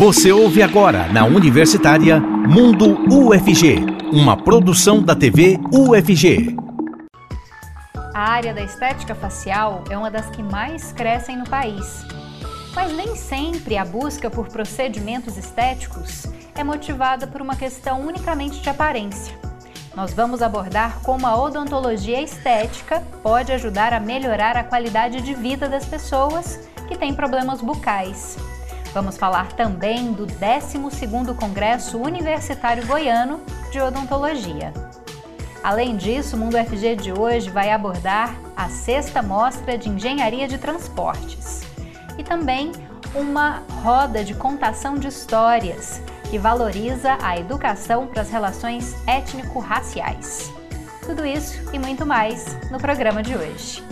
Você ouve agora na Universitária Mundo UFG, uma produção da TV UFG. A área da estética facial é uma das que mais crescem no país. Mas nem sempre a busca por procedimentos estéticos é motivada por uma questão unicamente de aparência. Nós vamos abordar como a odontologia estética pode ajudar a melhorar a qualidade de vida das pessoas que têm problemas bucais. Vamos falar também do 12º Congresso Universitário Goiano de Odontologia. Além disso, o Mundo FG de hoje vai abordar a sexta mostra de engenharia de transportes e também uma roda de contação de histórias que valoriza a educação para as relações étnico-raciais. Tudo isso e muito mais no programa de hoje.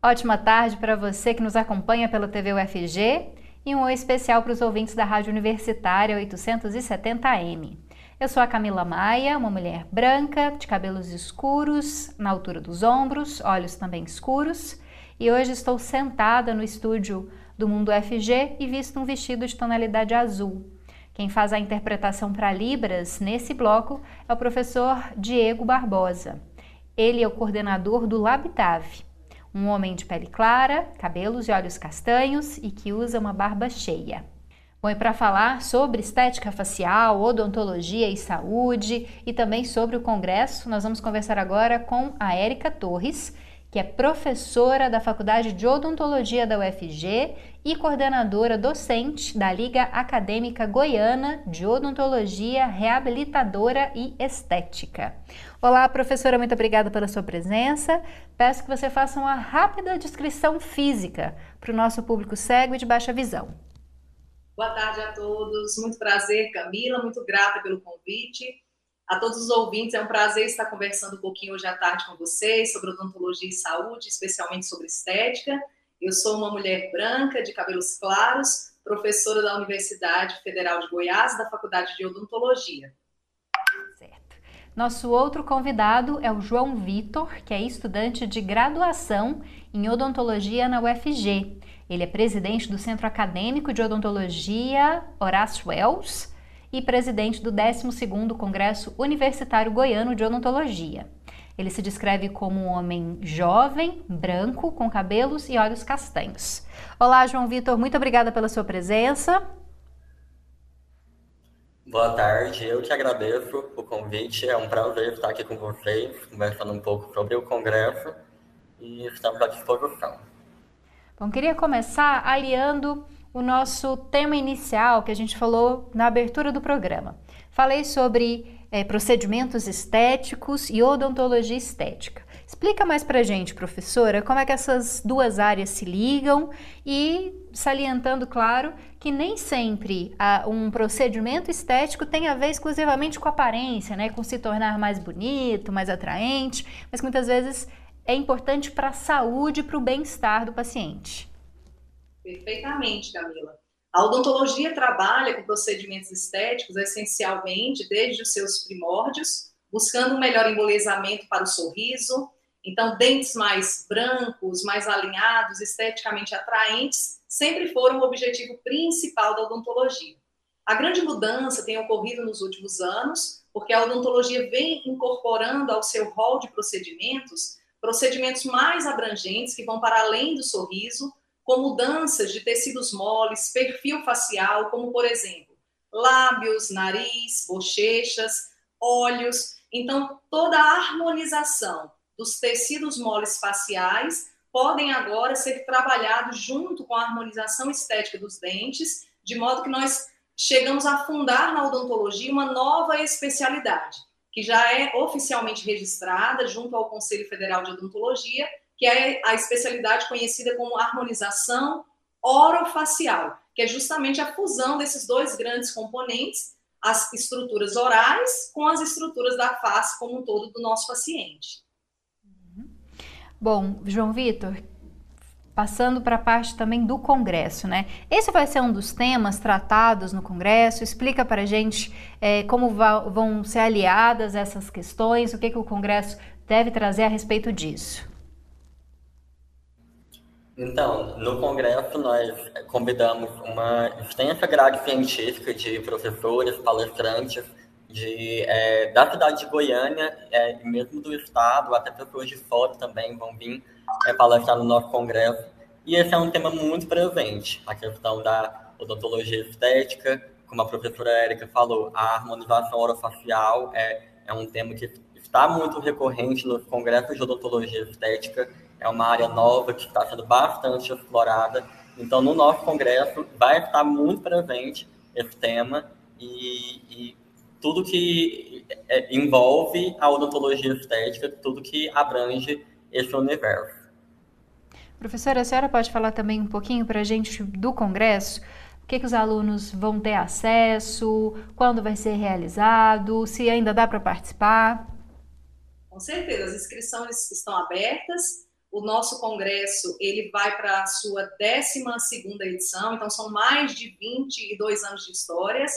Ótima tarde para você que nos acompanha pela TV UFG e um oi especial para os ouvintes da Rádio Universitária 870M. Eu sou a Camila Maia, uma mulher branca, de cabelos escuros, na altura dos ombros, olhos também escuros, e hoje estou sentada no estúdio do Mundo FG e visto um vestido de tonalidade azul. Quem faz a interpretação para Libras nesse bloco é o professor Diego Barbosa. Ele é o coordenador do Labitave um homem de pele clara, cabelos e olhos castanhos e que usa uma barba cheia. Bom, e para falar sobre estética facial, odontologia e saúde e também sobre o congresso, nós vamos conversar agora com a Érica Torres, que é professora da Faculdade de Odontologia da UFG e coordenadora docente da Liga Acadêmica Goiana de Odontologia Reabilitadora e Estética. Olá, professora, muito obrigada pela sua presença. Peço que você faça uma rápida descrição física para o nosso público cego e de baixa visão. Boa tarde a todos, muito prazer, Camila, muito grata pelo convite. A todos os ouvintes, é um prazer estar conversando um pouquinho hoje à tarde com vocês sobre odontologia e saúde, especialmente sobre estética. Eu sou uma mulher branca, de cabelos claros, professora da Universidade Federal de Goiás, da Faculdade de Odontologia. Certo. Nosso outro convidado é o João Vitor, que é estudante de graduação em odontologia na UFG. Ele é presidente do Centro Acadêmico de Odontologia Horace Wells e presidente do 12º Congresso Universitário Goiano de Odontologia. Ele se descreve como um homem jovem, branco, com cabelos e olhos castanhos. Olá, João Vitor, muito obrigada pela sua presença. Boa tarde, eu que agradeço o convite. É um prazer estar aqui com vocês, conversando um pouco sobre o Congresso e estamos à disposição. Bom, queria começar aliando o nosso tema inicial que a gente falou na abertura do programa. Falei sobre é, procedimentos estéticos e odontologia estética. Explica mais para gente, professora, como é que essas duas áreas se ligam e salientando, claro, que nem sempre um procedimento estético tem a ver exclusivamente com aparência, né, com se tornar mais bonito, mais atraente, mas muitas vezes é importante para a saúde e para o bem-estar do paciente. Perfeitamente, Camila. A odontologia trabalha com procedimentos estéticos essencialmente desde os seus primórdios, buscando um melhor embelezamento para o sorriso. Então, dentes mais brancos, mais alinhados, esteticamente atraentes, sempre foram o objetivo principal da odontologia. A grande mudança tem ocorrido nos últimos anos, porque a odontologia vem incorporando ao seu rol de procedimentos procedimentos mais abrangentes que vão para além do sorriso, com mudanças de tecidos moles, perfil facial, como por exemplo, lábios, nariz, bochechas, olhos. Então, toda a harmonização dos tecidos moles faciais podem agora ser trabalhados junto com a harmonização estética dos dentes, de modo que nós chegamos a fundar na odontologia uma nova especialidade, que já é oficialmente registrada junto ao Conselho Federal de Odontologia que é a especialidade conhecida como harmonização orofacial, que é justamente a fusão desses dois grandes componentes, as estruturas orais com as estruturas da face como um todo do nosso paciente. Bom, João Vitor, passando para a parte também do Congresso, né? Esse vai ser um dos temas tratados no Congresso. Explica para a gente é, como vão ser aliadas essas questões, o que, que o Congresso deve trazer a respeito disso. Então, no congresso nós convidamos uma extensa grade científica de professores, palestrantes de, é, da cidade de Goiânia é, mesmo do estado, até pessoas de fora também vão vir é, palestrar no nosso congresso. E esse é um tema muito presente, a questão da odontologia estética, como a professora Érica falou, a harmonização orofacial é, é um tema que está muito recorrente nos congressos de odontologia estética é uma área nova que está sendo bastante explorada. Então, no nosso congresso vai estar muito presente esse tema e, e tudo que é, envolve a odontologia estética, tudo que abrange esse universo. Professora, a senhora pode falar também um pouquinho para a gente do congresso? O que, que os alunos vão ter acesso? Quando vai ser realizado? Se ainda dá para participar? Com certeza, as inscrições estão abertas o nosso congresso ele vai para a sua 12 edição, então são mais de 22 anos de histórias.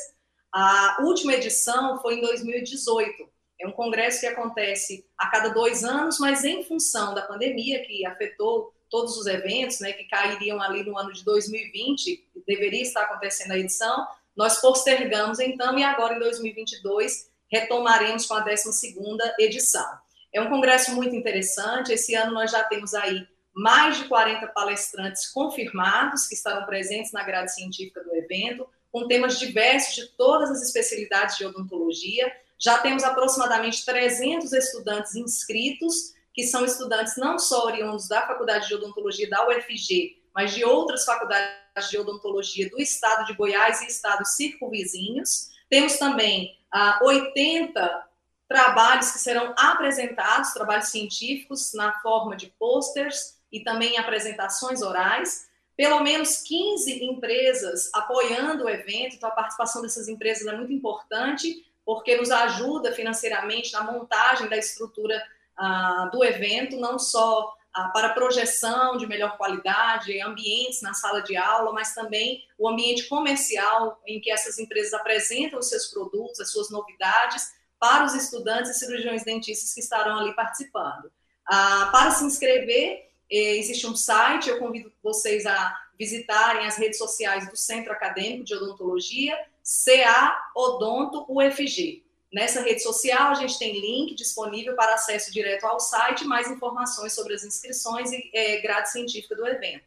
A última edição foi em 2018. É um congresso que acontece a cada dois anos, mas em função da pandemia que afetou todos os eventos, né, que cairiam ali no ano de 2020, deveria estar acontecendo a edição, nós postergamos então e agora em 2022 retomaremos com a 12 edição. É um congresso muito interessante. Esse ano nós já temos aí mais de 40 palestrantes confirmados que estarão presentes na grade científica do evento, com temas diversos de todas as especialidades de odontologia. Já temos aproximadamente 300 estudantes inscritos, que são estudantes não só oriundos da Faculdade de Odontologia da UFG, mas de outras faculdades de odontologia do estado de Goiás e estados circunvizinhos. Temos também ah, 80 trabalhos que serão apresentados, trabalhos científicos na forma de posters e também apresentações orais. Pelo menos 15 empresas apoiando o evento, então a participação dessas empresas é muito importante, porque nos ajuda financeiramente na montagem da estrutura ah, do evento, não só ah, para projeção de melhor qualidade, ambientes na sala de aula, mas também o ambiente comercial em que essas empresas apresentam os seus produtos, as suas novidades para os estudantes e cirurgiões dentistas que estarão ali participando. Ah, para se inscrever, eh, existe um site, eu convido vocês a visitarem as redes sociais do Centro Acadêmico de Odontologia, CA Odonto UFG. Nessa rede social, a gente tem link disponível para acesso direto ao site, mais informações sobre as inscrições e é, grade científica do evento.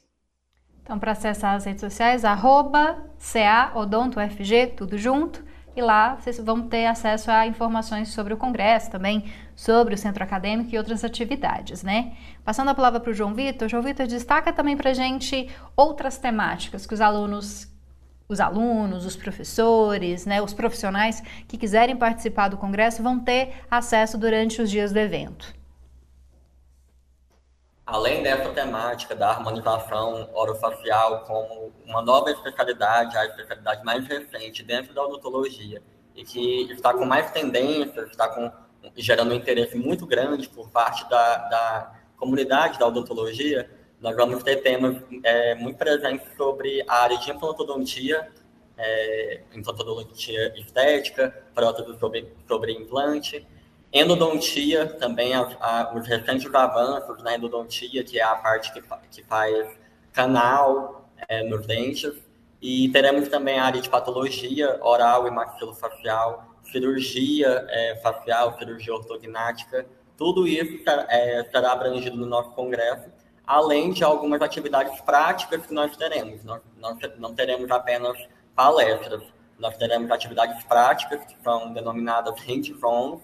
Então, para acessar as redes sociais, arroba CA Odonto UFG, tudo junto e lá vocês vão ter acesso a informações sobre o congresso também, sobre o centro acadêmico e outras atividades, né? Passando a palavra para o João Vitor, João Vitor destaca também para gente outras temáticas que os alunos, os alunos, os professores, né, os profissionais que quiserem participar do congresso vão ter acesso durante os dias do evento. Além dessa temática da harmonização orofacial como uma nova especialidade, a especialidade mais recente dentro da odontologia, e que está com mais tendências, está com, gerando um interesse muito grande por parte da, da comunidade da odontologia, nós vamos ter temas é, muito presentes sobre a área de implantodontia, é, implantodontia estética, prótese sobre, sobre implante, Endodontia, também a, a, os recentes avanços na endodontia, que é a parte que, que faz canal é, nos dentes. E teremos também a área de patologia oral e maxilofacial, cirurgia é, facial, cirurgia ortognática. Tudo isso é, será abrangido no nosso congresso, além de algumas atividades práticas que nós teremos. Nós, nós não teremos apenas palestras, nós teremos atividades práticas que são denominadas hands-on,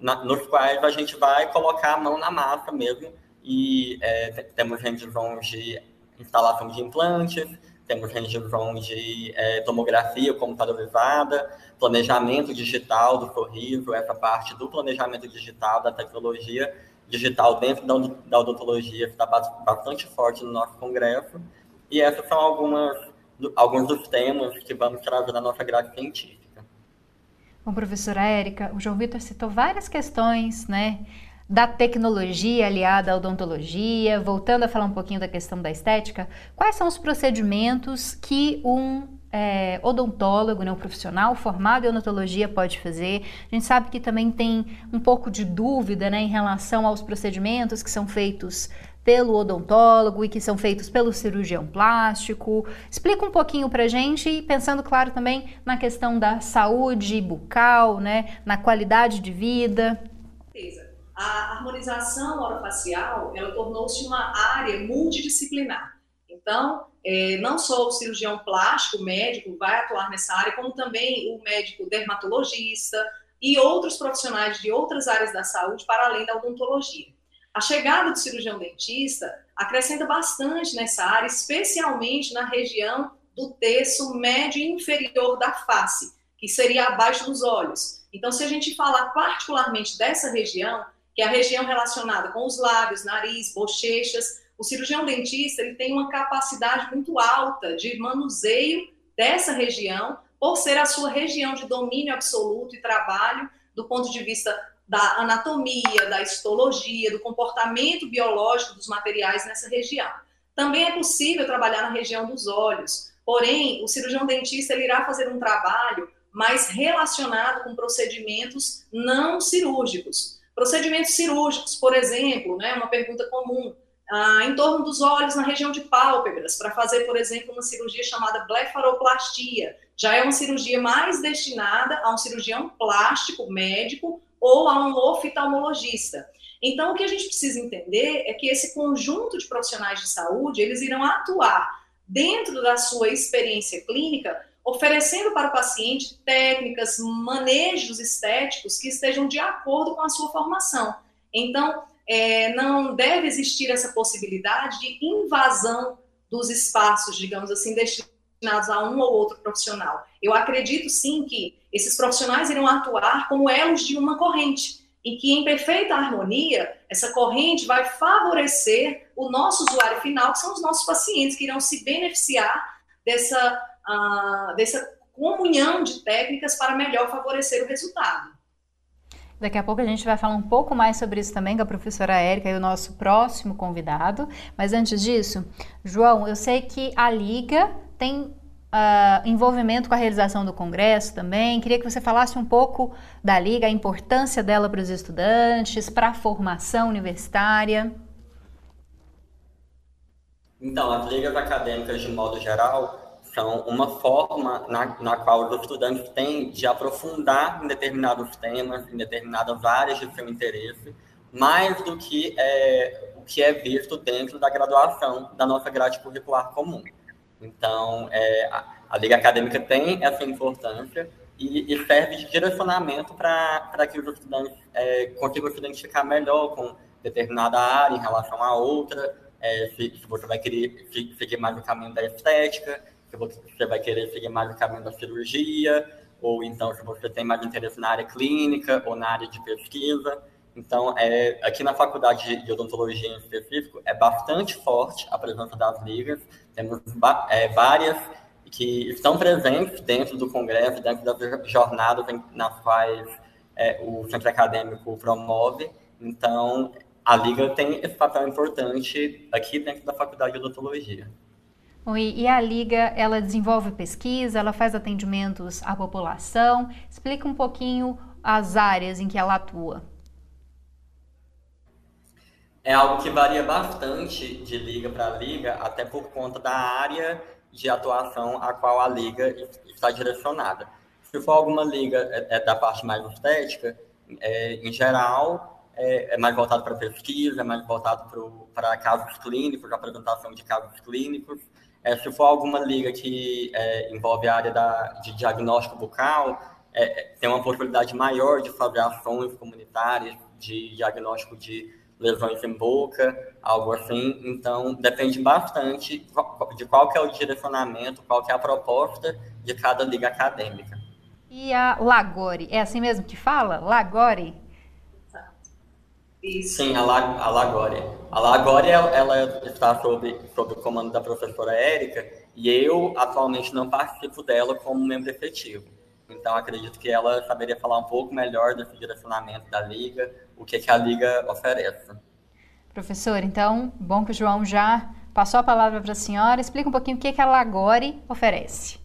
na, nos quais a gente vai colocar a mão na massa mesmo. E é, temos hands-on de instalação de implantes, temos hands-on de é, tomografia computadorizada, planejamento digital do sorriso, essa parte do planejamento digital, da tecnologia digital dentro da, da odontologia está bastante forte no nosso congresso. E essas são algumas, alguns dos temas que vamos trazer na nossa grade científica. Bom, professora Érica, o João Vitor citou várias questões, né? Da tecnologia aliada à odontologia, voltando a falar um pouquinho da questão da estética, quais são os procedimentos que um é, odontólogo, né, um profissional formado em odontologia pode fazer. A gente sabe que também tem um pouco de dúvida né, em relação aos procedimentos que são feitos pelo odontólogo e que são feitos pelo cirurgião plástico. Explica um pouquinho pra gente, pensando, claro, também na questão da saúde bucal, né, na qualidade de vida. A harmonização orofacial, ela tornou-se uma área multidisciplinar. Então, é, não só o cirurgião plástico, médico, vai atuar nessa área, como também o médico dermatologista e outros profissionais de outras áreas da saúde, para além da odontologia. A chegada do cirurgião dentista acrescenta bastante nessa área, especialmente na região do terço médio e inferior da face, que seria abaixo dos olhos. Então, se a gente falar particularmente dessa região, que é a região relacionada com os lábios, nariz, bochechas, o cirurgião dentista ele tem uma capacidade muito alta de manuseio dessa região, por ser a sua região de domínio absoluto e trabalho do ponto de vista da anatomia, da histologia, do comportamento biológico dos materiais nessa região. Também é possível trabalhar na região dos olhos, porém, o cirurgião dentista ele irá fazer um trabalho mais relacionado com procedimentos não cirúrgicos. Procedimentos cirúrgicos, por exemplo, né, uma pergunta comum, ah, em torno dos olhos, na região de pálpebras, para fazer, por exemplo, uma cirurgia chamada blefaroplastia. Já é uma cirurgia mais destinada a um cirurgião plástico, médico, ou a um oftalmologista. Então, o que a gente precisa entender é que esse conjunto de profissionais de saúde, eles irão atuar dentro da sua experiência clínica, oferecendo para o paciente técnicas, manejos estéticos que estejam de acordo com a sua formação. Então, é, não deve existir essa possibilidade de invasão dos espaços, digamos assim, destinados a um ou outro profissional. Eu acredito sim que esses profissionais irão atuar como elos de uma corrente, e que em perfeita harmonia, essa corrente vai favorecer o nosso usuário final, que são os nossos pacientes, que irão se beneficiar dessa, uh, dessa comunhão de técnicas para melhor favorecer o resultado. Daqui a pouco a gente vai falar um pouco mais sobre isso também com a professora Érica e o nosso próximo convidado. Mas antes disso, João, eu sei que a Liga tem uh, envolvimento com a realização do congresso também. Queria que você falasse um pouco da Liga, a importância dela para os estudantes, para a formação universitária. Então, as ligas acadêmicas, de modo geral, são uma forma na, na qual os estudantes têm de aprofundar em determinados temas, em determinadas áreas de seu interesse, mais do que é, o que é visto dentro da graduação da nossa grade curricular comum. Então, é, a, a, Liga Acadêmica tem essa importância e, e serve de direcionamento para que os estudantes é, consigam se identificar melhor com determinada área em relação a outra, é, se, se, você vai querer seguir mais o caminho da estética, se você vai querer seguir mais o caminho da cirurgia, ou então se você tem mais interesse na área clínica ou na área de pesquisa. Então, é, aqui na faculdade de odontologia em específico, é bastante forte a presença das ligas. Temos é, várias que estão presentes dentro do congresso, dentro das jornadas nas quais é, o centro acadêmico promove. Então, a liga tem esse papel importante aqui dentro da faculdade de odontologia. E a Liga, ela desenvolve pesquisa, ela faz atendimentos à população. Explica um pouquinho as áreas em que ela atua é algo que varia bastante de liga para liga, até por conta da área de atuação a qual a liga está direcionada. Se for alguma liga é, é da parte mais estética, é, em geral, é, é mais voltado para pesquisa, é mais voltado para casos clínicos, apresentação de casos clínicos. É, se for alguma liga que é, envolve a área da, de diagnóstico bucal, é, tem uma possibilidade maior de fazer ações comunitárias de diagnóstico de lesões em boca, algo assim. Então, depende bastante de qual que é o direcionamento, qual que é a proposta de cada liga acadêmica. E a Lagore, é assim mesmo que fala? Lagore? Isso. Sim, a, La, a Lagore. A Lagore, ela, ela está sob, sob o comando da professora Érica, e eu atualmente não participo dela como membro efetivo. Então, acredito que ela saberia falar um pouco melhor desse direcionamento da liga, o que, que a liga oferece. Professor, então, bom que o João já passou a palavra para a senhora. Explica um pouquinho o que, que a Lagore oferece.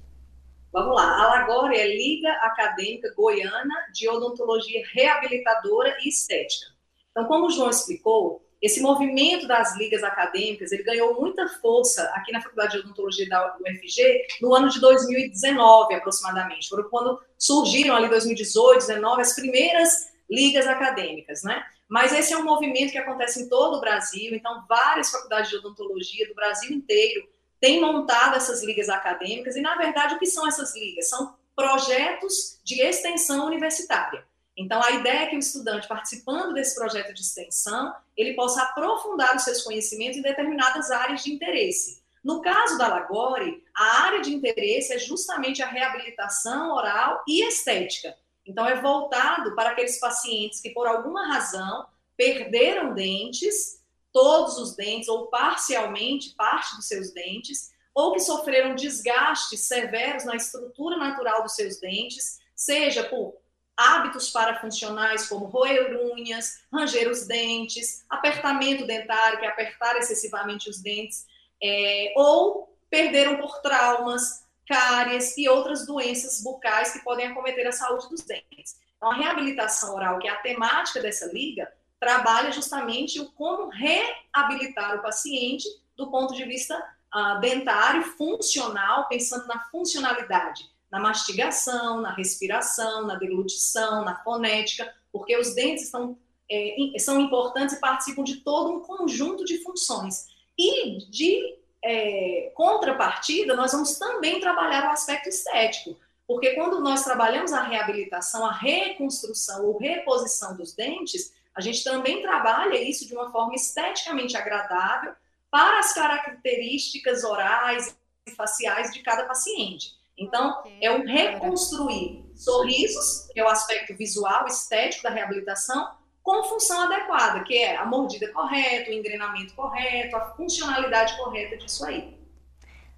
Vamos lá. A Lagore é Liga Acadêmica Goiana de Odontologia Reabilitadora e Estética. Então, como o João explicou, esse movimento das ligas acadêmicas, ele ganhou muita força aqui na Faculdade de Odontologia da UFG no ano de 2019, aproximadamente. Foram quando surgiram ali 2018, 2019, as primeiras ligas acadêmicas, né? Mas esse é um movimento que acontece em todo o Brasil, então várias faculdades de odontologia do Brasil inteiro têm montado essas ligas acadêmicas, e na verdade o que são essas ligas? São projetos de extensão universitária. Então, a ideia é que o estudante, participando desse projeto de extensão, ele possa aprofundar os seus conhecimentos em determinadas áreas de interesse. No caso da Lagore, a área de interesse é justamente a reabilitação oral e estética. Então, é voltado para aqueles pacientes que, por alguma razão, perderam dentes, todos os dentes, ou parcialmente parte dos seus dentes, ou que sofreram desgastes severos na estrutura natural dos seus dentes, seja por hábitos parafuncionais como roer unhas, ranger os dentes, apertamento dentário, que é apertar excessivamente os dentes, é, ou perderam por traumas, cáries e outras doenças bucais que podem acometer a saúde dos dentes. Então, a reabilitação oral, que é a temática dessa liga, trabalha justamente o como reabilitar o paciente do ponto de vista uh, dentário, funcional, pensando na funcionalidade na mastigação, na respiração, na deglutição, na fonética, porque os dentes estão, é, são importantes e participam de todo um conjunto de funções. E de é, contrapartida, nós vamos também trabalhar o aspecto estético, porque quando nós trabalhamos a reabilitação, a reconstrução ou reposição dos dentes, a gente também trabalha isso de uma forma esteticamente agradável para as características orais e faciais de cada paciente. Então, é um reconstruir sorrisos, que é o aspecto visual, estético da reabilitação, com função adequada, que é a mordida correta, o engrenamento correto, a funcionalidade correta disso aí.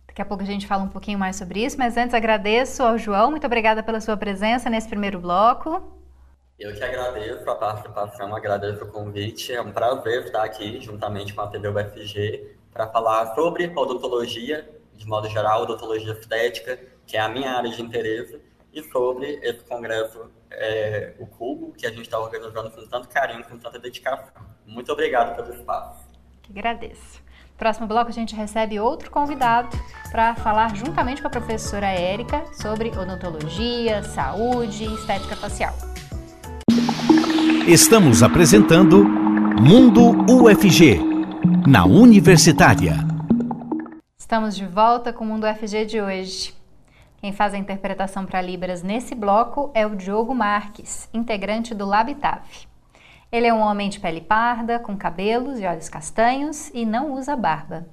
Daqui a pouco a gente fala um pouquinho mais sobre isso, mas antes agradeço ao João, muito obrigada pela sua presença nesse primeiro bloco. Eu que agradeço a participação, agradeço o convite, é um prazer estar aqui juntamente com a TV UFG para falar sobre odontologia, de modo geral, odontologia estética, que é a minha área de interesse, e sobre esse congresso, é, o Cubo, que a gente está organizando com tanto carinho, com tanta dedicação. Muito obrigado pelo espaço. Que agradeço. Próximo bloco a gente recebe outro convidado para falar juntamente com a professora Érica sobre odontologia, saúde e estética facial. Estamos apresentando Mundo UFG, na Universitária. Estamos de volta com o Mundo UFG de hoje. Quem faz a interpretação para Libras nesse bloco é o Diogo Marques, integrante do Labitave. Ele é um homem de pele parda, com cabelos e olhos castanhos e não usa barba.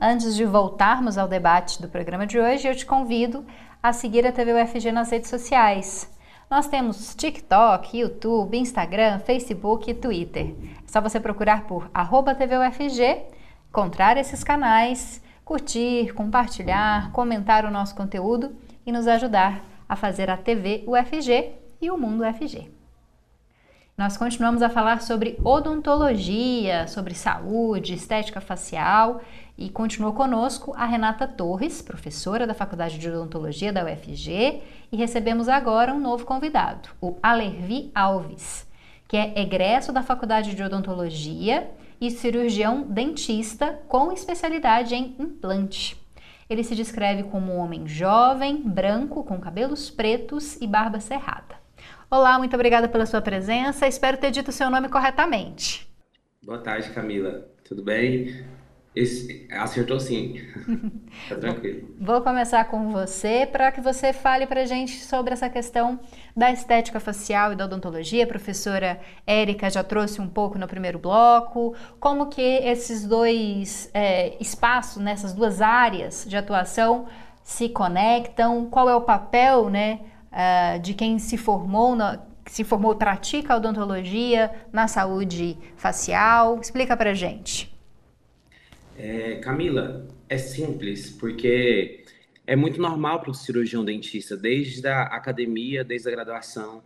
Antes de voltarmos ao debate do programa de hoje, eu te convido a seguir a TV UFG nas redes sociais. Nós temos TikTok, YouTube, Instagram, Facebook e Twitter. É só você procurar por TV UFG, encontrar esses canais curtir, compartilhar, comentar o nosso conteúdo e nos ajudar a fazer a TV UFG e o Mundo UFG. Nós continuamos a falar sobre odontologia, sobre saúde, estética facial e continuou conosco a Renata Torres, professora da Faculdade de Odontologia da UFG, e recebemos agora um novo convidado, o Alervi Alves, que é egresso da Faculdade de Odontologia e cirurgião dentista com especialidade em implante. Ele se descreve como um homem jovem, branco, com cabelos pretos e barba cerrada. Olá, muito obrigada pela sua presença. Espero ter dito o seu nome corretamente. Boa tarde, Camila. Tudo bem? Esse, acertou sim. tá tranquilo. Vou começar com você para que você fale para a gente sobre essa questão da estética facial e da odontologia. A professora Érica já trouxe um pouco no primeiro bloco. Como que esses dois é, espaços, nessas né, duas áreas de atuação se conectam? Qual é o papel né, uh, de quem se formou na, se formou pratica a odontologia na saúde facial? Explica para gente. É, Camila, é simples, porque é muito normal para o cirurgião dentista, desde a academia, desde a graduação.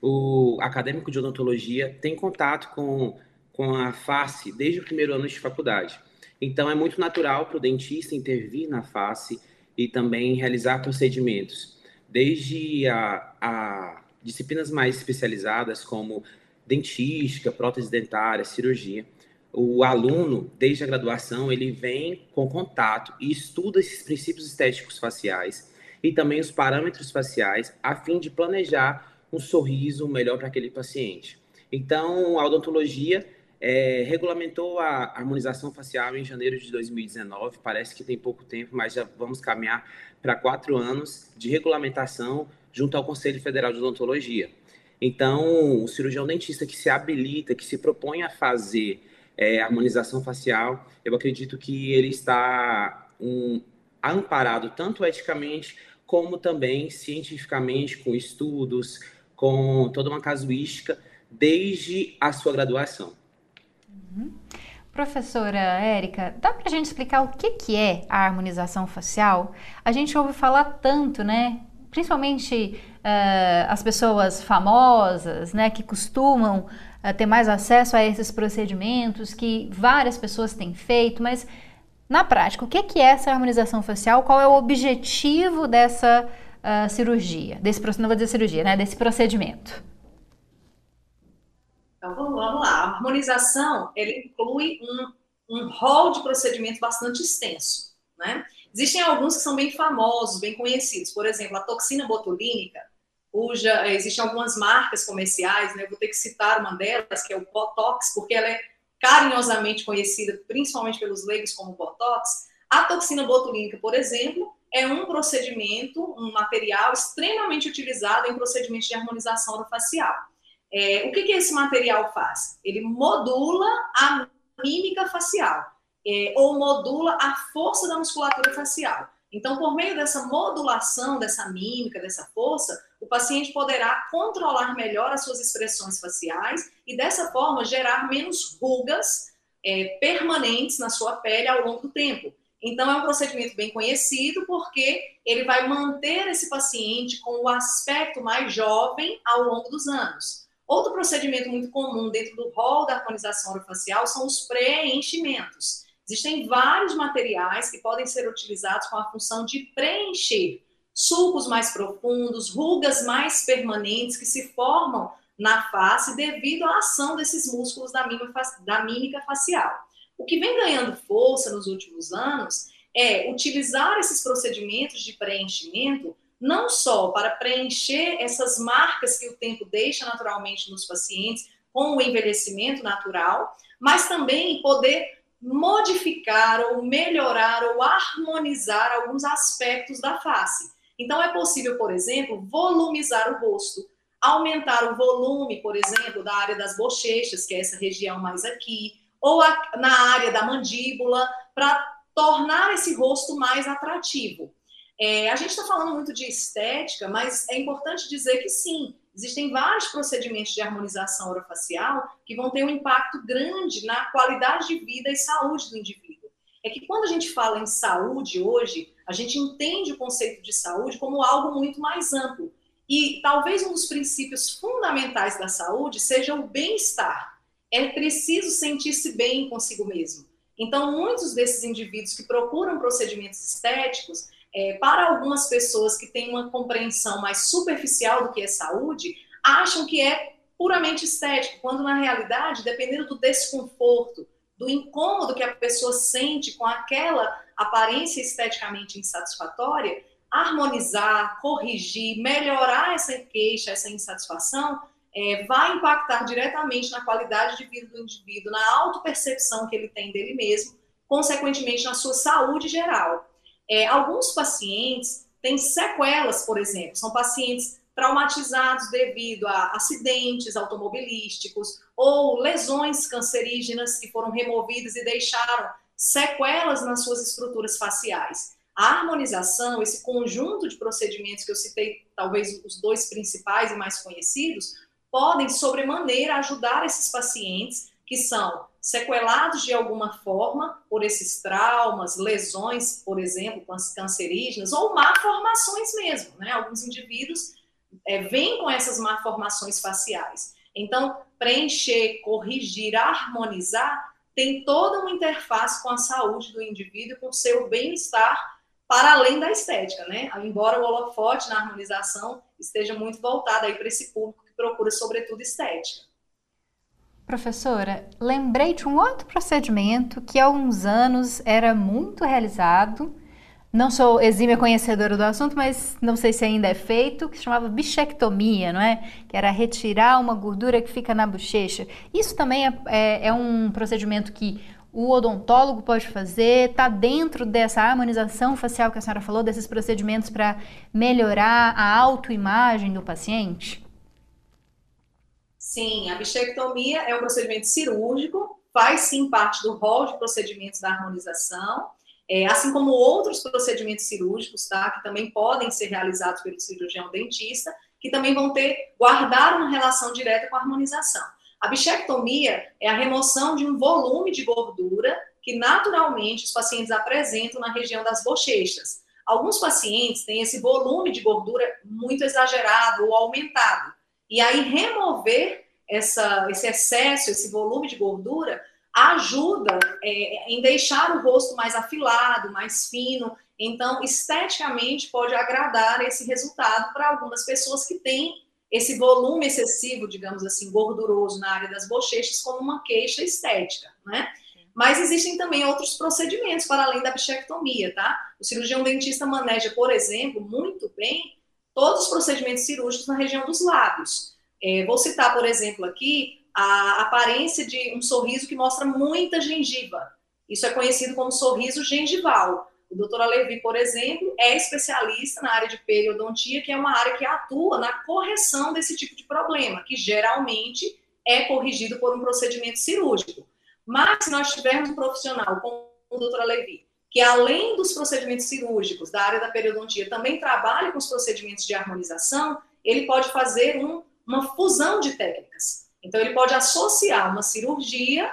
O acadêmico de odontologia tem contato com, com a face desde o primeiro ano de faculdade. Então, é muito natural para o dentista intervir na face e também realizar procedimentos, desde a, a disciplinas mais especializadas, como dentística, prótese dentária, cirurgia, o aluno, desde a graduação, ele vem com contato e estuda esses princípios estéticos faciais e também os parâmetros faciais, a fim de planejar um sorriso melhor para aquele paciente. Então, a odontologia é, regulamentou a harmonização facial em janeiro de 2019. Parece que tem pouco tempo, mas já vamos caminhar para quatro anos de regulamentação junto ao Conselho Federal de Odontologia. Então, o cirurgião dentista que se habilita, que se propõe a fazer é, harmonização facial, eu acredito que ele está um, amparado tanto eticamente como também cientificamente, com estudos, com toda uma casuística, desde a sua graduação. Uhum. Professora Érica, dá para a gente explicar o que, que é a harmonização facial? A gente ouve falar tanto, né? Principalmente uh, as pessoas famosas, né, que costumam ter mais acesso a esses procedimentos que várias pessoas têm feito, mas na prática, o que é essa harmonização facial? Qual é o objetivo dessa uh, cirurgia? Desse, não vou dizer cirurgia, né? Desse procedimento? Então vamos, vamos lá. A harmonização ele inclui um, um rol de procedimentos bastante extenso, né? Existem alguns que são bem famosos, bem conhecidos. Por exemplo, a toxina botulínica, cuja eh, existem algumas marcas comerciais, né? vou ter que citar uma delas, que é o Botox, porque ela é carinhosamente conhecida, principalmente pelos leigos, como Botox. A toxina botulínica, por exemplo, é um procedimento, um material extremamente utilizado em procedimentos de harmonização orofacial. É, o que, que esse material faz? Ele modula a mímica facial, é, ou modula a força da musculatura facial. Então, por meio dessa modulação, dessa mímica, dessa força, o paciente poderá controlar melhor as suas expressões faciais e, dessa forma, gerar menos rugas é, permanentes na sua pele ao longo do tempo. Então, é um procedimento bem conhecido porque ele vai manter esse paciente com o aspecto mais jovem ao longo dos anos. Outro procedimento muito comum dentro do rol da harmonização orofacial são os preenchimentos. Existem vários materiais que podem ser utilizados com a função de preencher sulcos mais profundos, rugas mais permanentes que se formam na face devido à ação desses músculos da mímica, facial. O que vem ganhando força nos últimos anos é utilizar esses procedimentos de preenchimento não só para preencher essas marcas que o tempo deixa naturalmente nos pacientes com o envelhecimento natural, mas também poder modificar ou melhorar ou harmonizar alguns aspectos da face. Então, é possível, por exemplo, volumizar o rosto, aumentar o volume, por exemplo, da área das bochechas, que é essa região mais aqui, ou a, na área da mandíbula, para tornar esse rosto mais atrativo. É, a gente está falando muito de estética, mas é importante dizer que sim, Existem vários procedimentos de harmonização orofacial que vão ter um impacto grande na qualidade de vida e saúde do indivíduo. É que quando a gente fala em saúde hoje, a gente entende o conceito de saúde como algo muito mais amplo. E talvez um dos princípios fundamentais da saúde seja o bem-estar. É preciso sentir-se bem consigo mesmo. Então, muitos desses indivíduos que procuram procedimentos estéticos, é, para algumas pessoas que têm uma compreensão mais superficial do que é saúde, acham que é puramente estético, quando na realidade, dependendo do desconforto, do incômodo que a pessoa sente com aquela aparência esteticamente insatisfatória, harmonizar, corrigir, melhorar essa queixa, essa insatisfação, é, vai impactar diretamente na qualidade de vida do indivíduo, na autopercepção que ele tem dele mesmo, consequentemente na sua saúde geral. É, alguns pacientes têm sequelas, por exemplo, são pacientes traumatizados devido a acidentes automobilísticos ou lesões cancerígenas que foram removidas e deixaram sequelas nas suas estruturas faciais. A harmonização, esse conjunto de procedimentos que eu citei, talvez os dois principais e mais conhecidos, podem sobremaneira ajudar esses pacientes que são sequelados de alguma forma por esses traumas, lesões, por exemplo, cancerígenas, ou malformações mesmo, né? Alguns indivíduos é, vêm com essas malformações faciais. Então, preencher, corrigir, harmonizar tem toda uma interface com a saúde do indivíduo, com o seu bem-estar para além da estética, né? Embora o holofote na harmonização esteja muito voltado aí para esse público que procura, sobretudo, estética. Professora, lembrei de um outro procedimento que há uns anos era muito realizado. Não sou exímia conhecedora do assunto, mas não sei se ainda é feito, que se chamava bichectomia, não é? Que era retirar uma gordura que fica na bochecha. Isso também é, é, é um procedimento que o odontólogo pode fazer? Está dentro dessa harmonização facial que a senhora falou, desses procedimentos para melhorar a autoimagem do paciente? Sim, a bichectomia é um procedimento cirúrgico, faz sim parte do rol de procedimentos da harmonização, é, assim como outros procedimentos cirúrgicos, tá, que também podem ser realizados pelo cirurgião dentista, que também vão ter, guardar uma relação direta com a harmonização. A bichectomia é a remoção de um volume de gordura que naturalmente os pacientes apresentam na região das bochechas. Alguns pacientes têm esse volume de gordura muito exagerado ou aumentado. E aí, remover essa, esse excesso, esse volume de gordura, ajuda é, em deixar o rosto mais afilado, mais fino. Então, esteticamente, pode agradar esse resultado para algumas pessoas que têm esse volume excessivo, digamos assim, gorduroso na área das bochechas, como uma queixa estética, né? Mas existem também outros procedimentos para além da bichectomia, tá? O cirurgião dentista maneja, por exemplo, muito bem todos os procedimentos cirúrgicos na região dos lábios. É, vou citar, por exemplo, aqui a aparência de um sorriso que mostra muita gengiva. Isso é conhecido como sorriso gengival. O doutor Alevi, por exemplo, é especialista na área de periodontia, que é uma área que atua na correção desse tipo de problema, que geralmente é corrigido por um procedimento cirúrgico. Mas se nós tivermos um profissional como o doutor Alevi, que além dos procedimentos cirúrgicos da área da periodontia, também trabalha com os procedimentos de harmonização, ele pode fazer um, uma fusão de técnicas. Então, ele pode associar uma cirurgia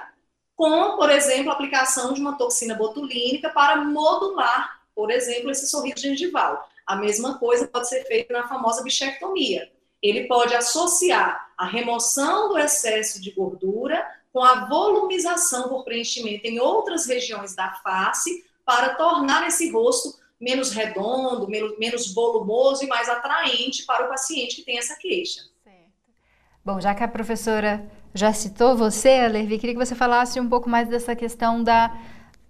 com, por exemplo, a aplicação de uma toxina botulínica para modular, por exemplo, esse sorriso gengival. A mesma coisa pode ser feita na famosa bichectomia. Ele pode associar a remoção do excesso de gordura com a volumização por preenchimento em outras regiões da face, para tornar esse rosto menos redondo, menos, menos volumoso e mais atraente para o paciente que tem essa queixa. Bom, já que a professora já citou você, Alervi, queria que você falasse um pouco mais dessa questão da,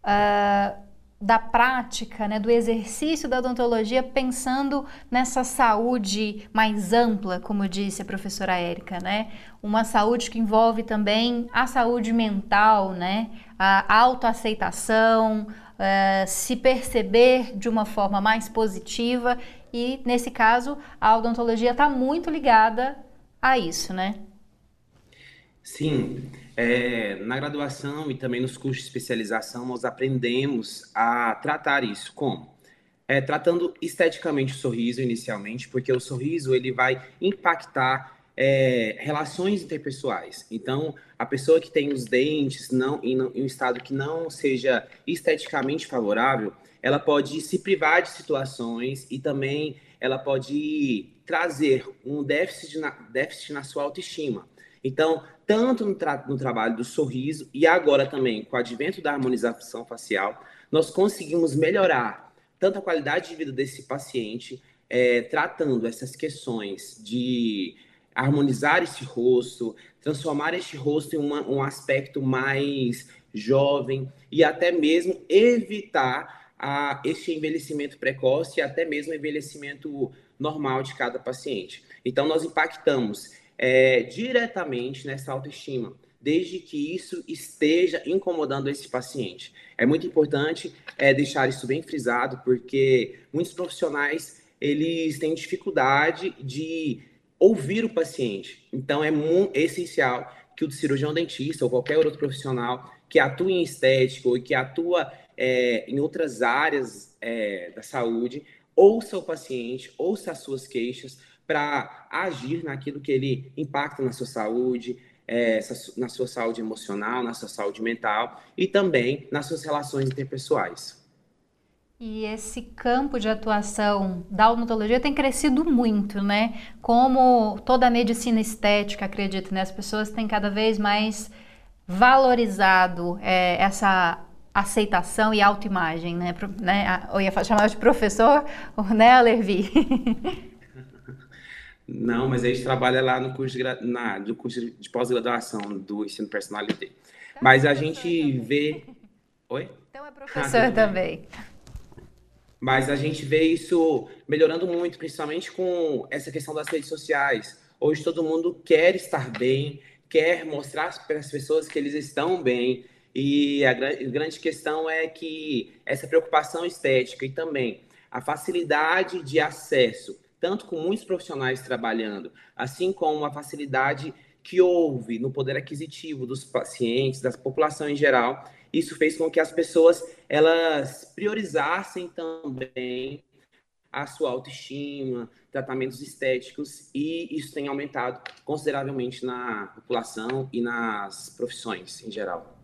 uh, da prática, né, do exercício da odontologia, pensando nessa saúde mais ampla, como disse a professora Érica, né? Uma saúde que envolve também a saúde mental, né? A autoaceitação, uh, se perceber de uma forma mais positiva e, nesse caso, a odontologia está muito ligada a isso, né? Sim, é, na graduação e também nos cursos de especialização nós aprendemos a tratar isso como é, tratando esteticamente o sorriso inicialmente, porque o sorriso ele vai impactar é, relações interpessoais. Então, a pessoa que tem os dentes não, em, em um estado que não seja esteticamente favorável, ela pode se privar de situações e também ela pode trazer um déficit na, déficit na sua autoestima. Então, tanto no, tra no trabalho do sorriso e agora também com o advento da harmonização facial, nós conseguimos melhorar tanto a qualidade de vida desse paciente, é, tratando essas questões de harmonizar esse rosto, transformar este rosto em uma, um aspecto mais jovem e até mesmo evitar a, este envelhecimento precoce e até mesmo envelhecimento normal de cada paciente. Então, nós impactamos é, diretamente nessa autoestima, desde que isso esteja incomodando esse paciente. É muito importante é, deixar isso bem frisado, porque muitos profissionais eles têm dificuldade de ouvir o paciente. Então, é essencial que o cirurgião dentista ou qualquer outro profissional que atua em estética ou que atua é, em outras áreas é, da saúde ouça o paciente, ouça as suas queixas para agir naquilo que ele impacta na sua saúde, é, na sua saúde emocional, na sua saúde mental e também nas suas relações interpessoais. E esse campo de atuação da odontologia tem crescido muito, né? Como toda a medicina estética, acredito, né? As pessoas têm cada vez mais valorizado é, essa aceitação e autoimagem, né? né? Eu ia chamar de professor, né, Alervi? Não, mas a gente trabalha lá no curso de, na, do curso de pós-graduação do ensino personalité. Então, mas a gente vê. Oi? Então é professor ah, também. Mas a gente vê isso melhorando muito, principalmente com essa questão das redes sociais. Hoje todo mundo quer estar bem, quer mostrar para as pessoas que eles estão bem. E a grande questão é que essa preocupação estética e também a facilidade de acesso, tanto com muitos profissionais trabalhando, assim como a facilidade que houve no poder aquisitivo dos pacientes, da população em geral, isso fez com que as pessoas elas priorizassem também a sua autoestima, tratamentos estéticos e isso tem aumentado consideravelmente na população e nas profissões em geral.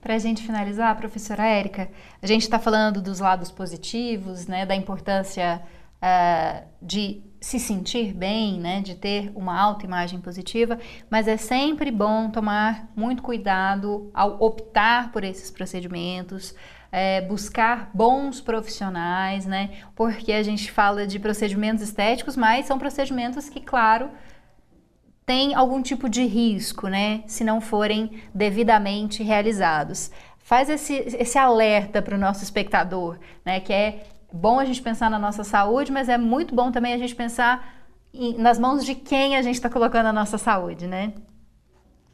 Para a gente finalizar, professora Érica, a gente está falando dos lados positivos, né, da importância uh, de se sentir bem, né, de ter uma autoimagem positiva, mas é sempre bom tomar muito cuidado ao optar por esses procedimentos, é, buscar bons profissionais, né, porque a gente fala de procedimentos estéticos, mas são procedimentos que, claro, tem algum tipo de risco, né, se não forem devidamente realizados. Faz esse, esse alerta para o nosso espectador, né, que é bom a gente pensar na nossa saúde, mas é muito bom também a gente pensar em, nas mãos de quem a gente está colocando a nossa saúde, né?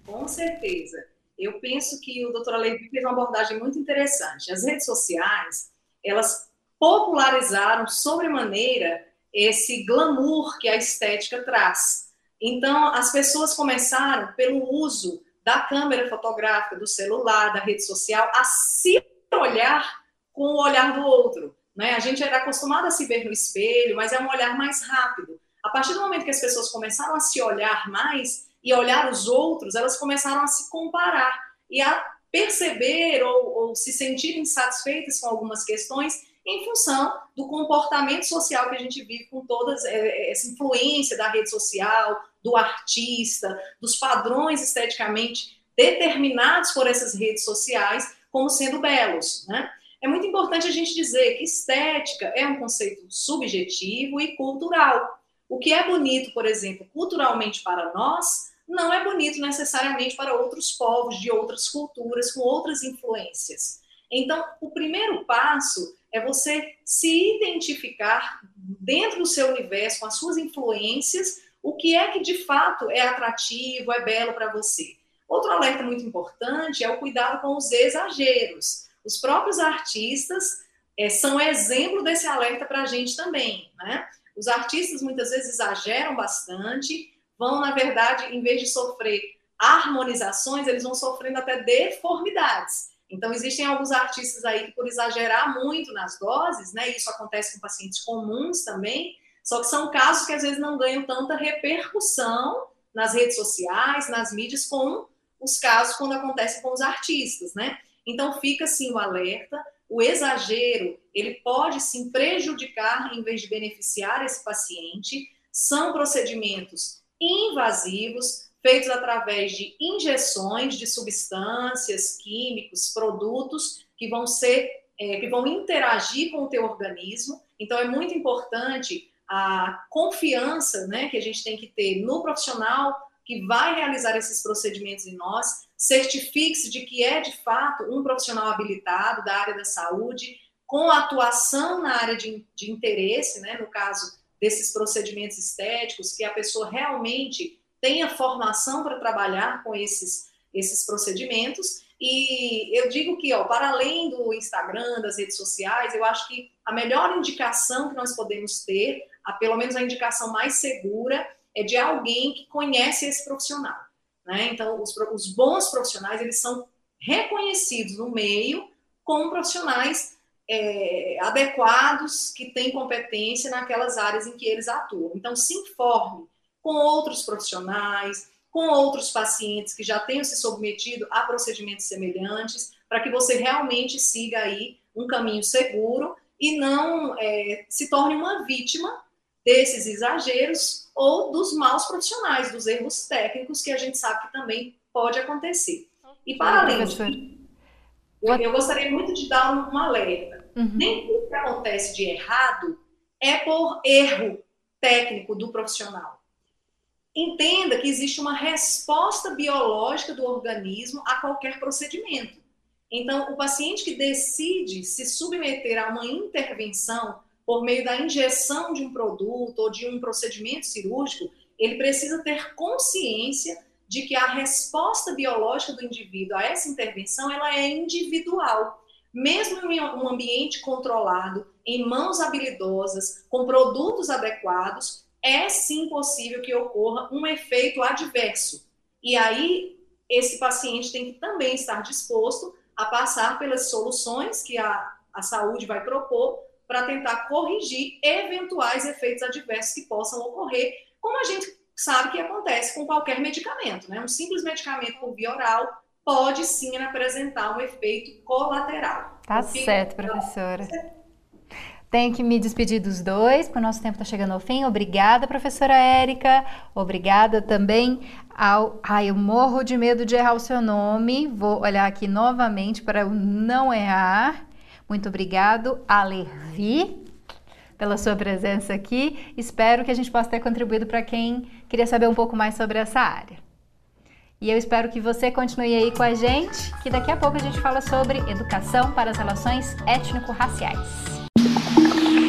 Com certeza. Eu penso que o doutor Levi fez uma abordagem muito interessante. As redes sociais, elas popularizaram sobremaneira esse glamour que a estética traz. Então, as pessoas começaram, pelo uso da câmera fotográfica, do celular, da rede social, a se olhar com o olhar do outro. Né? A gente era acostumado a se ver no espelho, mas é um olhar mais rápido. A partir do momento que as pessoas começaram a se olhar mais e olhar os outros, elas começaram a se comparar e a perceber ou, ou se sentir insatisfeitas com algumas questões em função do comportamento social que a gente vive com toda é, é, essa influência da rede social, do artista, dos padrões esteticamente determinados por essas redes sociais como sendo belos, né? É muito importante a gente dizer que estética é um conceito subjetivo e cultural. O que é bonito, por exemplo, culturalmente para nós, não é bonito necessariamente para outros povos de outras culturas com outras influências. Então, o primeiro passo é você se identificar dentro do seu universo, com as suas influências, o que é que de fato é atrativo, é belo para você. Outro alerta muito importante é o cuidado com os exageros. Os próprios artistas é, são exemplo desse alerta para a gente também. Né? Os artistas muitas vezes exageram bastante, vão, na verdade, em vez de sofrer harmonizações, eles vão sofrendo até deformidades. Então, existem alguns artistas aí que, por exagerar muito nas doses, né, isso acontece com pacientes comuns também, só que são casos que às vezes não ganham tanta repercussão nas redes sociais, nas mídias, como os casos quando acontecem com os artistas, né? Então, fica assim o alerta. O exagero, ele pode sim prejudicar em vez de beneficiar esse paciente. São procedimentos invasivos, feitos através de injeções de substâncias, químicos, produtos que vão ser, é, que vão interagir com o teu organismo. Então é muito importante a confiança, né, que a gente tem que ter no profissional que vai realizar esses procedimentos em nós, certifique-se de que é de fato um profissional habilitado da área da saúde, com atuação na área de, de interesse, né, no caso desses procedimentos estéticos, que a pessoa realmente tenha formação para trabalhar com esses, esses procedimentos. E eu digo que, ó, para além do Instagram, das redes sociais, eu acho que a melhor indicação que nós podemos ter, a, pelo menos a indicação mais segura, é de alguém que conhece esse profissional. Né? Então, os, os bons profissionais, eles são reconhecidos no meio como profissionais é, adequados, que têm competência naquelas áreas em que eles atuam. Então, se informe com outros profissionais, com outros pacientes que já tenham se submetido a procedimentos semelhantes, para que você realmente siga aí um caminho seguro e não é, se torne uma vítima desses exageros ou dos maus profissionais, dos erros técnicos que a gente sabe que também pode acontecer. E para além disso, eu, eu, gostaria muito de dar um, um alerta. Uhum. Nem tudo que acontece de errado é por erro técnico do profissional. Entenda que existe uma resposta biológica do organismo a qualquer procedimento. Então, o paciente que decide se submeter a uma intervenção por meio da injeção de um produto ou de um procedimento cirúrgico, ele precisa ter consciência de que a resposta biológica do indivíduo a essa intervenção ela é individual. Mesmo em um ambiente controlado, em mãos habilidosas, com produtos adequados, é sim possível que ocorra um efeito adverso. E aí, esse paciente tem que também estar disposto a passar pelas soluções que a, a saúde vai propor para tentar corrigir eventuais efeitos adversos que possam ocorrer, como a gente sabe que acontece com qualquer medicamento, né? Um simples medicamento por via oral pode sim apresentar um efeito colateral. Tá certo, professora. Tenho que me despedir dos dois, porque o nosso tempo está chegando ao fim. Obrigada, professora Érica. Obrigada também ao. Ai, eu morro de medo de errar o seu nome. Vou olhar aqui novamente para eu não errar. Muito obrigado, Alervi, pela sua presença aqui. Espero que a gente possa ter contribuído para quem queria saber um pouco mais sobre essa área. E eu espero que você continue aí com a gente, que daqui a pouco a gente fala sobre educação para as relações étnico-raciais.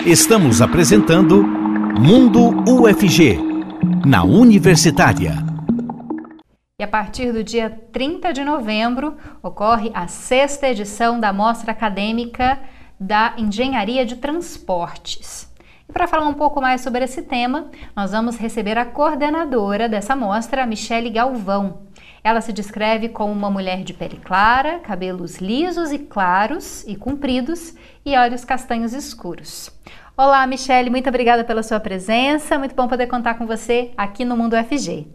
Estamos apresentando Mundo UFG, na Universitária. E a partir do dia 30 de novembro ocorre a sexta edição da Mostra Acadêmica da Engenharia de Transportes. E para falar um pouco mais sobre esse tema, nós vamos receber a coordenadora dessa mostra, Michele Galvão. Ela se descreve como uma mulher de pele clara, cabelos lisos e claros e compridos e olhos castanhos escuros. Olá, Michele, muito obrigada pela sua presença. Muito bom poder contar com você aqui no Mundo FG.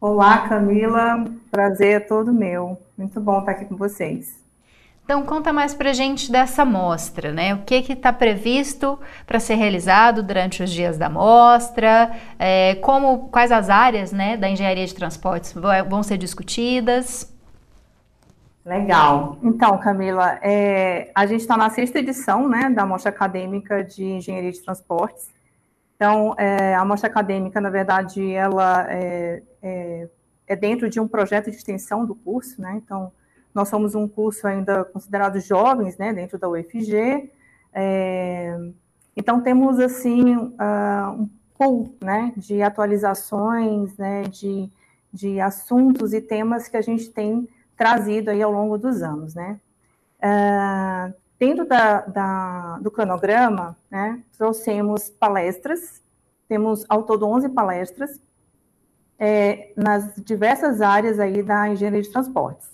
Olá, Camila. Prazer é todo meu. Muito bom estar aqui com vocês. Então conta mais para gente dessa mostra, né? O que está previsto para ser realizado durante os dias da mostra? É, como, quais as áreas, né, da engenharia de transportes vão ser discutidas? Legal. Então, Camila, é, a gente está na sexta edição, né, da mostra acadêmica de engenharia de transportes. Então, é, a mostra acadêmica, na verdade, ela é, é, é dentro de um projeto de extensão do curso, né? Então nós somos um curso ainda considerado jovens, né, dentro da UFG. É, então, temos, assim, uh, um pool, né, de atualizações, né, de, de assuntos e temas que a gente tem trazido aí ao longo dos anos, né. Uh, dentro da, da, do cronograma, né, trouxemos palestras, temos ao todo 11 palestras, é, nas diversas áreas aí da engenharia de transportes.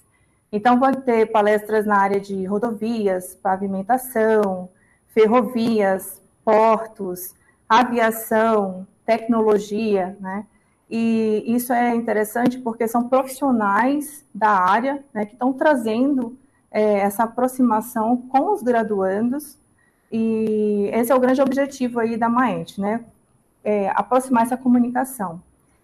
Então, vai ter palestras na área de rodovias, pavimentação, ferrovias, portos, aviação, tecnologia, né? E isso é interessante porque são profissionais da área né, que estão trazendo é, essa aproximação com os graduandos, e esse é o grande objetivo aí da Maent, né? É, aproximar essa comunicação.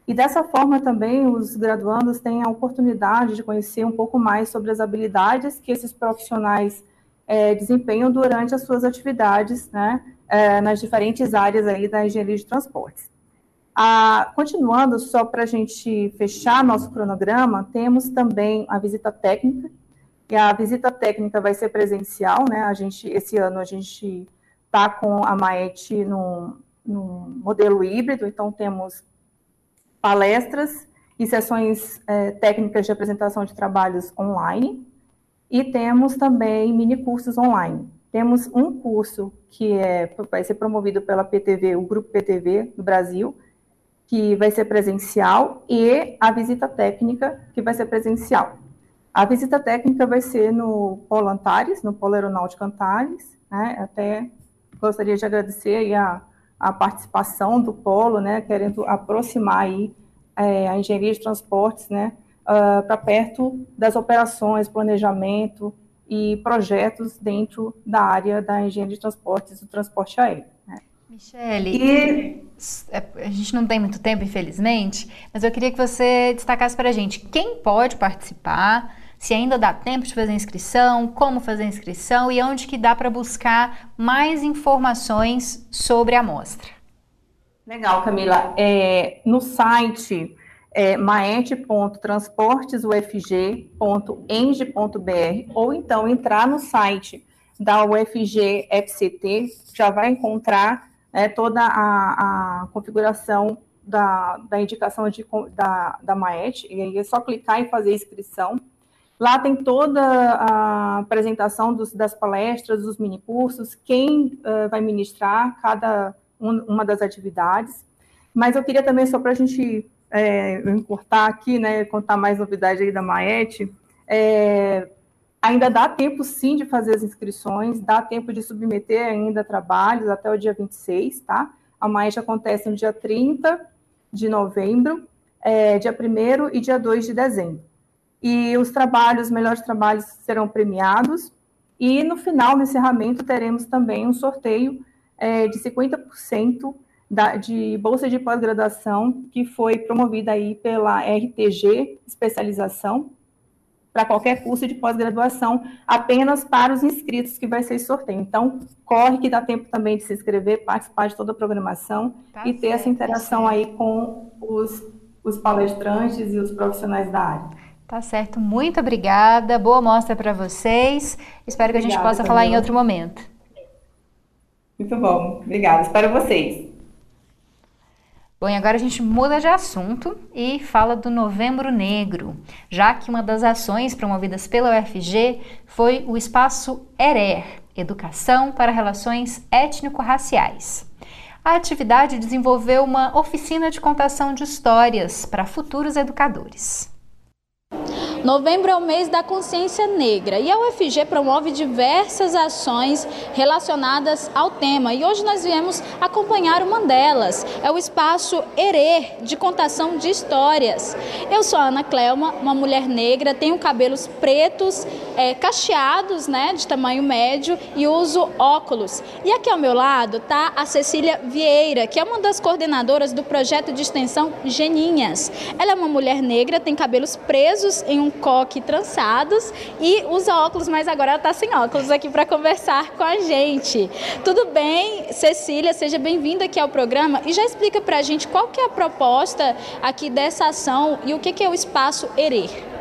E dessa forma também os graduandos têm a oportunidade de conhecer um pouco mais sobre as habilidades que esses profissionais é, desempenham durante as suas atividades, né, é, nas diferentes áreas aí da engenharia de transportes. Ah, continuando, só para a gente fechar nosso cronograma, temos também a visita técnica, e a visita técnica vai ser presencial, né, a gente, esse ano a gente está com a MAET no, no modelo híbrido, então temos palestras e sessões é, técnicas de apresentação de trabalhos online, e temos também mini cursos online. Temos um curso que é, vai ser promovido pela PTV, o Grupo PTV do Brasil, que vai ser presencial, e a visita técnica, que vai ser presencial. A visita técnica vai ser no Polo Antares, no Polo Aeronáutico Antares, né? até gostaria de agradecer a a participação do polo, né, querendo aproximar aí é, a engenharia de transportes, né, uh, para perto das operações, planejamento e projetos dentro da área da engenharia de transportes do transporte aéreo. Né. Michele, e... É, a gente não tem muito tempo, infelizmente, mas eu queria que você destacasse para a gente quem pode participar, se ainda dá tempo de fazer inscrição, como fazer inscrição e onde que dá para buscar mais informações sobre a amostra. Legal, Camila. É, no site é, maete.transportesufg.eng.br ou então entrar no site da UFG FCT, já vai encontrar é, toda a, a configuração da, da indicação de, da, da Maete, e aí é só clicar e fazer inscrição. Lá tem toda a apresentação dos, das palestras, dos minicursos, quem uh, vai ministrar cada um, uma das atividades. Mas eu queria também, só para a gente é, encurtar aqui, né, contar mais novidade aí da Maete, é, ainda dá tempo sim de fazer as inscrições, dá tempo de submeter ainda trabalhos até o dia 26, tá? A Maete acontece no dia 30 de novembro, é, dia 1 e dia 2 de dezembro. E os trabalhos, os melhores trabalhos serão premiados, e no final, no encerramento, teremos também um sorteio é, de 50% da, de bolsa de pós-graduação que foi promovida aí pela RTG Especialização para qualquer curso de pós-graduação, apenas para os inscritos que vai ser sorteio. Então, corre que dá tempo também de se inscrever, participar de toda a programação tá e ter certo, essa interação tá aí com os, os palestrantes e os profissionais da área. Tá certo, muito obrigada, boa mostra para vocês. Espero que a gente obrigada, possa falar em outro momento. Muito bom, obrigada, espero vocês. Bom, e agora a gente muda de assunto e fala do Novembro Negro, já que uma das ações promovidas pela UFG foi o espaço ERER, Educação para Relações Étnico-Raciais. A atividade desenvolveu uma oficina de contação de histórias para futuros educadores. Novembro é o mês da consciência negra e a UFG promove diversas ações relacionadas ao tema. E hoje nós viemos acompanhar uma delas. É o espaço Herê, de contação de histórias. Eu sou a Ana Clelma, uma mulher negra, tenho cabelos pretos, é, cacheados, né, de tamanho médio e uso óculos. E aqui ao meu lado está a Cecília Vieira, que é uma das coordenadoras do projeto de extensão Geninhas. Ela é uma mulher negra, tem cabelos presos em um coque trançados e usa óculos, mas agora ela está sem óculos aqui para conversar com a gente. Tudo bem, Cecília? Seja bem-vinda aqui ao programa e já explica para a gente qual que é a proposta aqui dessa ação e o que, que é o Espaço Herê.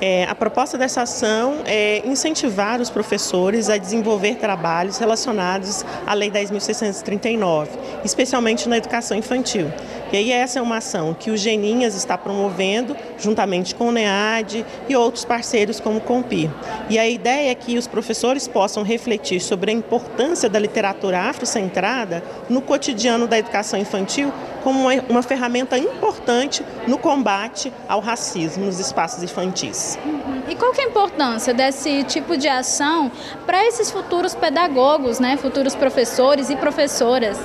É, a proposta dessa ação é incentivar os professores a desenvolver trabalhos relacionados à Lei 10.639, especialmente na educação infantil. E aí essa é uma ação que o Geninhas está promovendo juntamente com o NEAD e outros parceiros como o Compir. E a ideia é que os professores possam refletir sobre a importância da literatura afrocentrada no cotidiano da educação infantil como uma, uma ferramenta importante no combate ao racismo nos espaços infantis. E qual que é a importância desse tipo de ação para esses futuros pedagogos, né, futuros professores e professoras?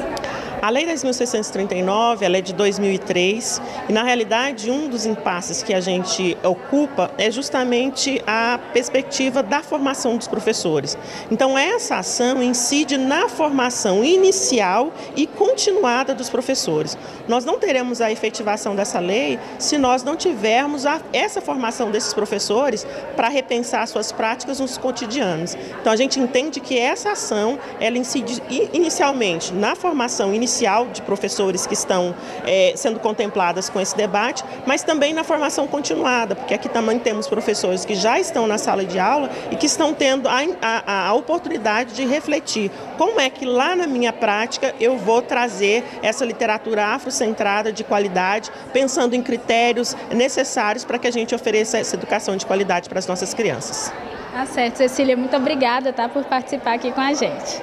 A Lei 10.639 ela é de 2003 e, na realidade, um dos impasses que a gente ocupa é justamente a perspectiva da formação dos professores. Então, essa ação incide na formação inicial e continuada dos professores. Nós não teremos a efetivação dessa lei se nós não tivermos a, essa formação desses professores para repensar suas práticas nos cotidianos. Então, a gente entende que essa ação ela incide inicialmente na formação inicial inicial de professores que estão é, sendo contempladas com esse debate, mas também na formação continuada, porque aqui também temos professores que já estão na sala de aula e que estão tendo a, a, a oportunidade de refletir como é que lá na minha prática eu vou trazer essa literatura afrocentrada de qualidade, pensando em critérios necessários para que a gente ofereça essa educação de qualidade para as nossas crianças. Tá certo, Cecília, muito obrigada tá, por participar aqui com a gente.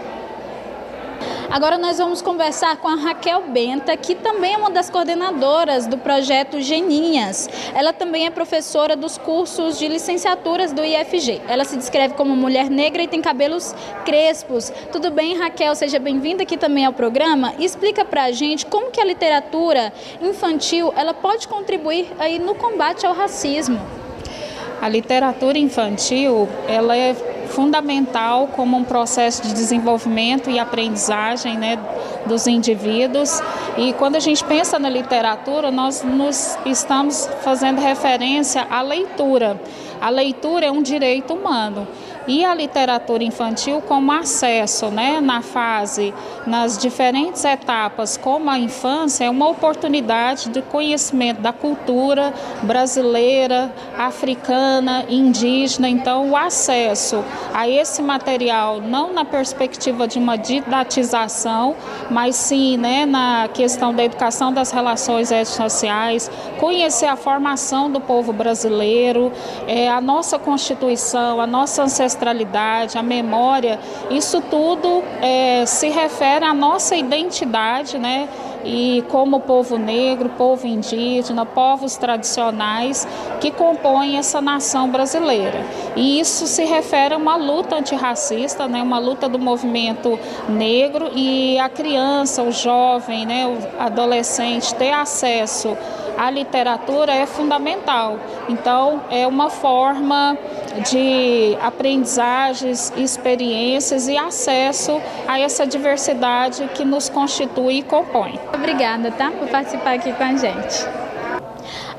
Agora nós vamos conversar com a Raquel Benta, que também é uma das coordenadoras do projeto Geninhas. Ela também é professora dos cursos de licenciaturas do IFG. Ela se descreve como mulher negra e tem cabelos crespos. Tudo bem, Raquel? Seja bem-vinda aqui também ao programa. Explica para a gente como que a literatura infantil ela pode contribuir aí no combate ao racismo. A literatura infantil ela é fundamental como um processo de desenvolvimento e aprendizagem né, dos indivíduos. E quando a gente pensa na literatura, nós nos estamos fazendo referência à leitura. A leitura é um direito humano. E a literatura infantil como acesso, né, na fase, nas diferentes etapas, como a infância, é uma oportunidade de conhecimento da cultura brasileira, africana, indígena. Então, o acesso a esse material, não na perspectiva de uma didatização, mas sim né, na questão da educação das relações sociais, conhecer a formação do povo brasileiro, é, a nossa Constituição, a nossa ancestralidade, a memória, isso tudo é, se refere à nossa identidade, né? e como povo negro, povo indígena, povos tradicionais que compõem essa nação brasileira. E isso se refere a uma luta antirracista, né, uma luta do movimento negro e a criança, o jovem, né, o adolescente ter acesso à literatura é fundamental. Então, é uma forma de aprendizagens, experiências e acesso a essa diversidade que nos constitui e compõe. Obrigada, tá, por participar aqui com a gente.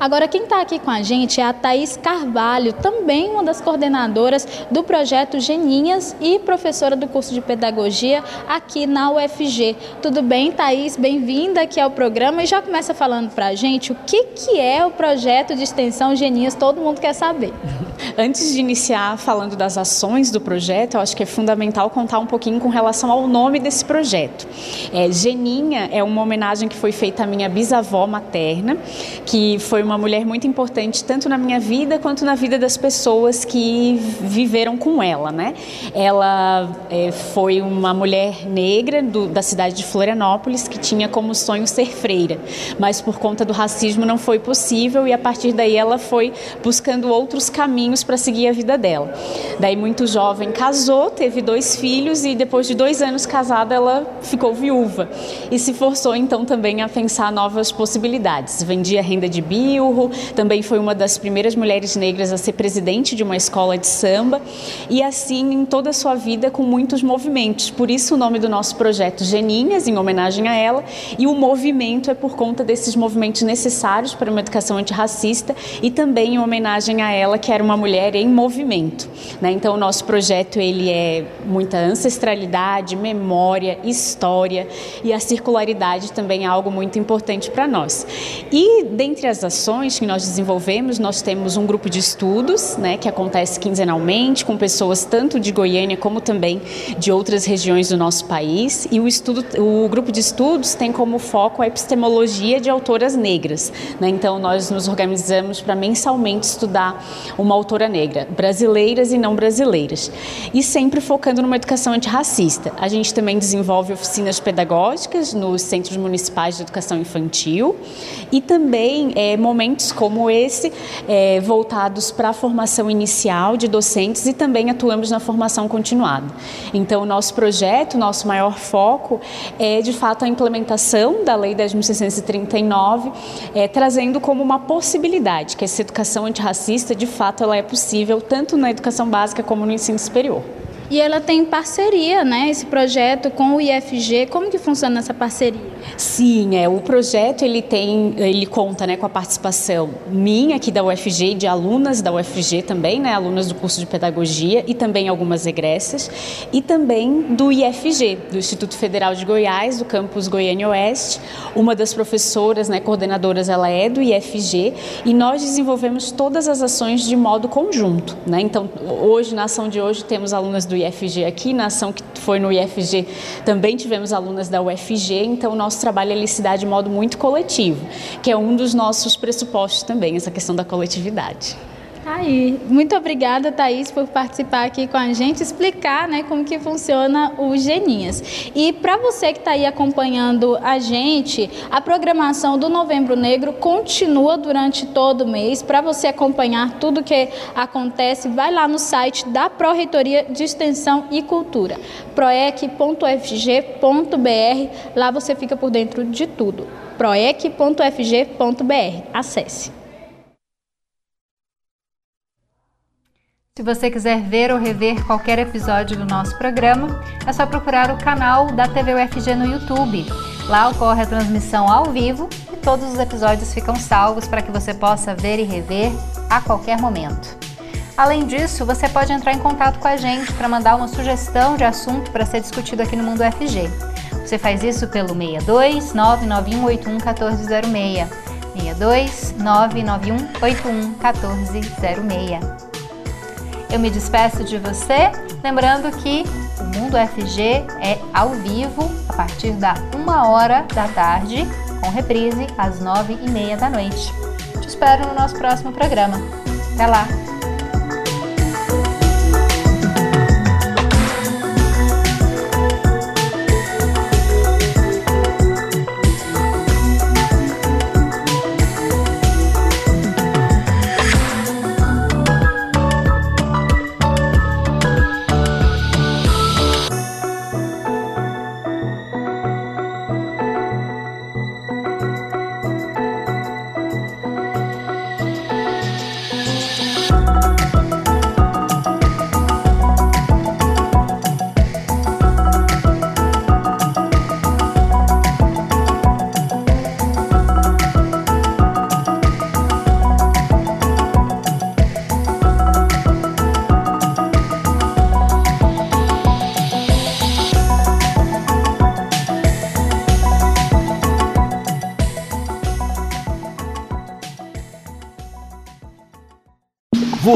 Agora, quem está aqui com a gente é a Thaís Carvalho, também uma das coordenadoras do projeto Geninhas e professora do curso de Pedagogia aqui na UFG. Tudo bem, Thaís? Bem-vinda aqui ao programa e já começa falando para a gente o que, que é o projeto de extensão Geninhas, todo mundo quer saber. Antes de iniciar falando das ações do projeto, eu acho que é fundamental contar um pouquinho com relação ao nome desse projeto. É, Geninha é uma homenagem que foi feita à minha bisavó materna, que foi uma mulher muito importante tanto na minha vida quanto na vida das pessoas que viveram com ela, né? Ela é, foi uma mulher negra do, da cidade de Florianópolis que tinha como sonho ser freira, mas por conta do racismo não foi possível e a partir daí ela foi buscando outros caminhos para seguir a vida dela. Daí muito jovem casou, teve dois filhos e depois de dois anos casada ela ficou viúva e se forçou então também a pensar novas possibilidades. Vendia renda de bio também foi uma das primeiras mulheres negras a ser presidente de uma escola de samba e assim em toda a sua vida com muitos movimentos. Por isso o nome do nosso projeto Geninhas, em homenagem a ela, e o movimento é por conta desses movimentos necessários para uma educação antirracista e também em homenagem a ela, que era uma mulher em movimento. Né? Então o nosso projeto ele é muita ancestralidade, memória, história e a circularidade também é algo muito importante para nós. E dentre as ações ações que nós desenvolvemos, nós temos um grupo de estudos, né, que acontece quinzenalmente com pessoas tanto de Goiânia como também de outras regiões do nosso país. E o estudo, o grupo de estudos tem como foco a epistemologia de autoras negras. Né? Então nós nos organizamos para mensalmente estudar uma autora negra, brasileiras e não brasileiras, e sempre focando numa educação antirracista. A gente também desenvolve oficinas pedagógicas nos centros municipais de educação infantil e também é, momentos como esse, é, voltados para a formação inicial de docentes e também atuamos na formação continuada. Então, nosso projeto, nosso maior foco é, de fato, a implementação da Lei 10.639, é, trazendo como uma possibilidade que essa educação antirracista, de fato, ela é possível tanto na educação básica como no ensino superior. E ela tem parceria, né, esse projeto com o IFG. Como que funciona essa parceria? Sim, é, o projeto ele tem, ele conta, né, com a participação minha aqui da UFG de alunas da UFG também, né, alunas do curso de pedagogia e também algumas egressas, e também do IFG, do Instituto Federal de Goiás, do campus Goiânia Oeste. Uma das professoras, né, coordenadoras, ela é do IFG e nós desenvolvemos todas as ações de modo conjunto, né? Então, hoje na ação de hoje temos alunas do IFG aqui, na ação que foi no IFG também tivemos alunas da UFG, então o nosso trabalho ele se dá de modo muito coletivo, que é um dos nossos pressupostos também, essa questão da coletividade. Aí, muito obrigada, Thaís, por participar aqui com a gente, explicar né, como que funciona o Geninhas. E para você que está aí acompanhando a gente, a programação do Novembro Negro continua durante todo o mês. Para você acompanhar tudo que acontece, vai lá no site da Pró-Reitoria de Extensão e Cultura, proec.fg.br. Lá você fica por dentro de tudo. proec.fg.br. Acesse. Se você quiser ver ou rever qualquer episódio do nosso programa, é só procurar o canal da TV UFG no YouTube. Lá ocorre a transmissão ao vivo e todos os episódios ficam salvos para que você possa ver e rever a qualquer momento. Além disso, você pode entrar em contato com a gente para mandar uma sugestão de assunto para ser discutido aqui no Mundo FG. Você faz isso pelo 62 99181 1406. 62 99181 1406. Eu me despeço de você, lembrando que o Mundo FG é ao vivo a partir da uma hora da tarde, com reprise às nove e meia da noite. Te espero no nosso próximo programa. Até lá!